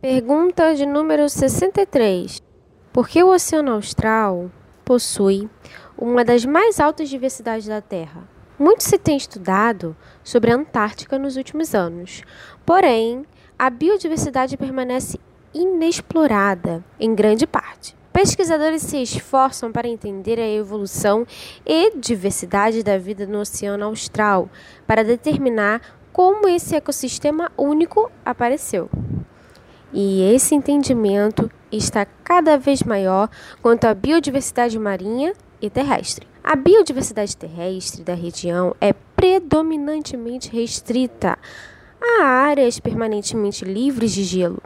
Pergunta de número 63. Por que o Oceano Austral possui uma das mais altas diversidades da Terra? Muito se tem estudado sobre a Antártica nos últimos anos, porém, a biodiversidade permanece inexplorada em grande parte. Pesquisadores se esforçam para entender a evolução e diversidade da vida no Oceano Austral, para determinar como esse ecossistema único apareceu. E esse entendimento está cada vez maior quanto à biodiversidade marinha e terrestre. A biodiversidade terrestre da região é predominantemente restrita a áreas permanentemente livres de gelo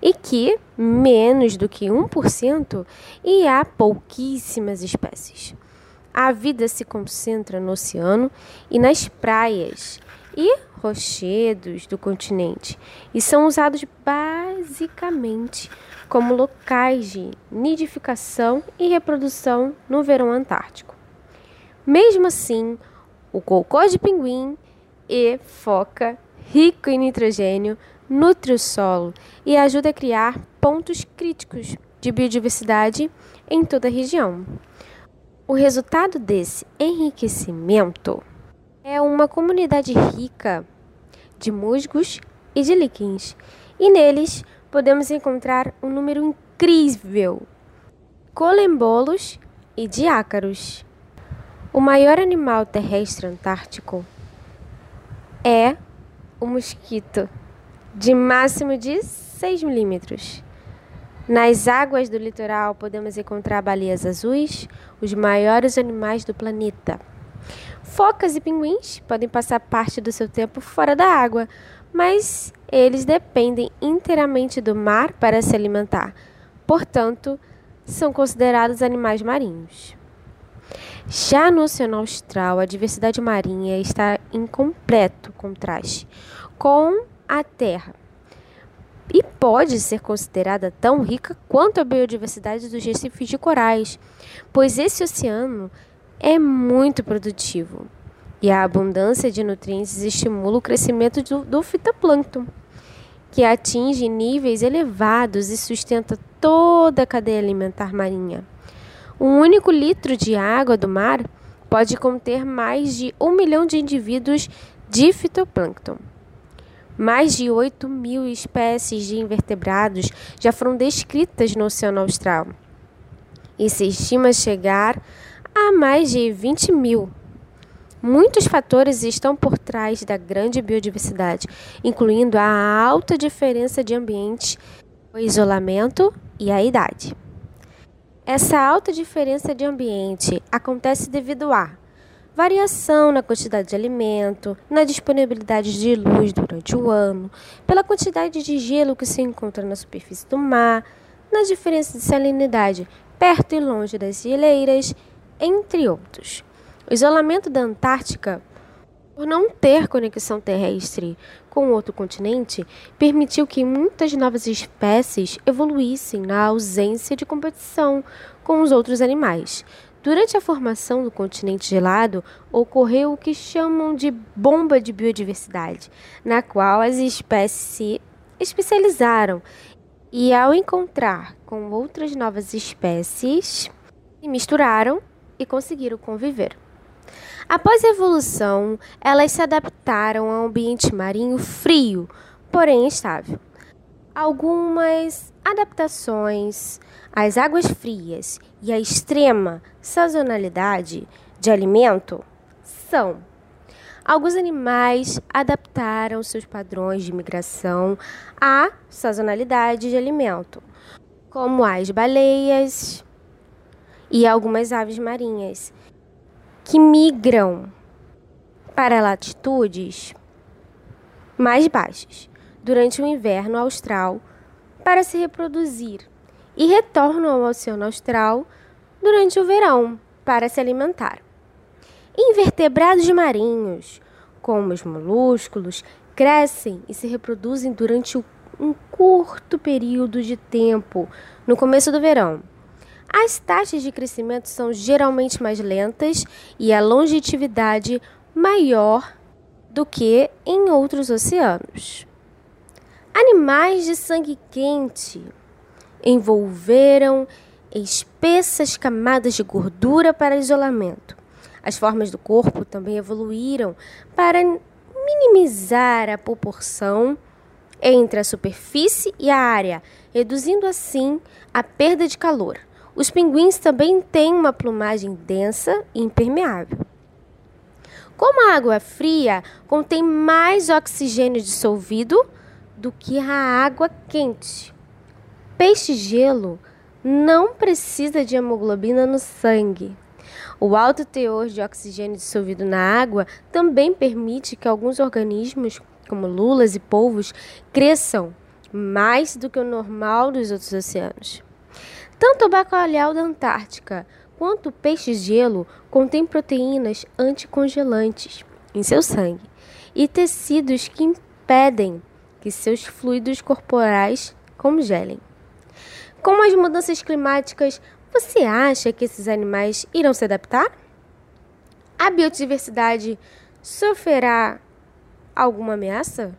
e que menos do que 1% e há pouquíssimas espécies. A vida se concentra no oceano e nas praias e rochedos do continente e são usados basicamente como locais de nidificação e reprodução no verão antártico. Mesmo assim, o cocô de pinguim e foca, rico em nitrogênio, nutre o solo e ajuda a criar pontos críticos de biodiversidade em toda a região. O resultado desse enriquecimento é uma comunidade rica de musgos e de líquens, e neles podemos encontrar um número incrível colembolos e de ácaros. O maior animal terrestre antártico é o mosquito de máximo de 6 milímetros. Nas águas do litoral podemos encontrar baleias azuis, os maiores animais do planeta. Focas e pinguins podem passar parte do seu tempo fora da água, mas eles dependem inteiramente do mar para se alimentar. Portanto, são considerados animais marinhos. Já no Oceano Austral, a diversidade marinha está em completo contraste com a Terra e pode ser considerada tão rica quanto a biodiversidade dos recifes de corais, pois esse oceano é muito produtivo e a abundância de nutrientes estimula o crescimento do, do fitoplâncton, que atinge níveis elevados e sustenta toda a cadeia alimentar marinha. Um único litro de água do mar pode conter mais de um milhão de indivíduos de fitoplâncton. Mais de 8 mil espécies de invertebrados já foram descritas no Oceano Austral. E se estima chegar a mais de 20 mil. Muitos fatores estão por trás da grande biodiversidade, incluindo a alta diferença de ambiente, o isolamento e a idade. Essa alta diferença de ambiente acontece devido a variação na quantidade de alimento, na disponibilidade de luz durante o ano, pela quantidade de gelo que se encontra na superfície do mar, na diferença de salinidade perto e longe das geleiras, entre outros. O isolamento da Antártica, por não ter conexão terrestre com outro continente, permitiu que muitas novas espécies evoluíssem na ausência de competição com os outros animais, Durante a formação do continente gelado, ocorreu o que chamam de bomba de biodiversidade, na qual as espécies se especializaram e, ao encontrar com outras novas espécies, se misturaram e conseguiram conviver. Após a evolução, elas se adaptaram a um ambiente marinho frio, porém estável. Algumas adaptações às águas frias e à extrema sazonalidade de alimento são Alguns animais adaptaram seus padrões de migração à sazonalidade de alimento, como as baleias e algumas aves marinhas, que migram para latitudes mais baixas durante o inverno austral para se reproduzir e retornam ao Oceano Austral durante o verão para se alimentar. Invertebrados marinhos, como os molúsculos, crescem e se reproduzem durante um curto período de tempo no começo do verão. As taxas de crescimento são geralmente mais lentas e a longevidade maior do que em outros oceanos. Animais de sangue quente envolveram espessas camadas de gordura para isolamento. As formas do corpo também evoluíram para minimizar a proporção entre a superfície e a área, reduzindo assim a perda de calor. Os pinguins também têm uma plumagem densa e impermeável. Como a água fria contém mais oxigênio dissolvido do que a água quente, peixe-gelo não precisa de hemoglobina no sangue. O alto teor de oxigênio dissolvido na água também permite que alguns organismos, como lulas e polvos, cresçam mais do que o normal dos outros oceanos. Tanto o bacalhau da Antártica quanto o peixe-gelo contém proteínas anticongelantes em seu sangue e tecidos que impedem que seus fluidos corporais congelem. Com as mudanças climáticas, você acha que esses animais irão se adaptar? A biodiversidade sofrerá alguma ameaça?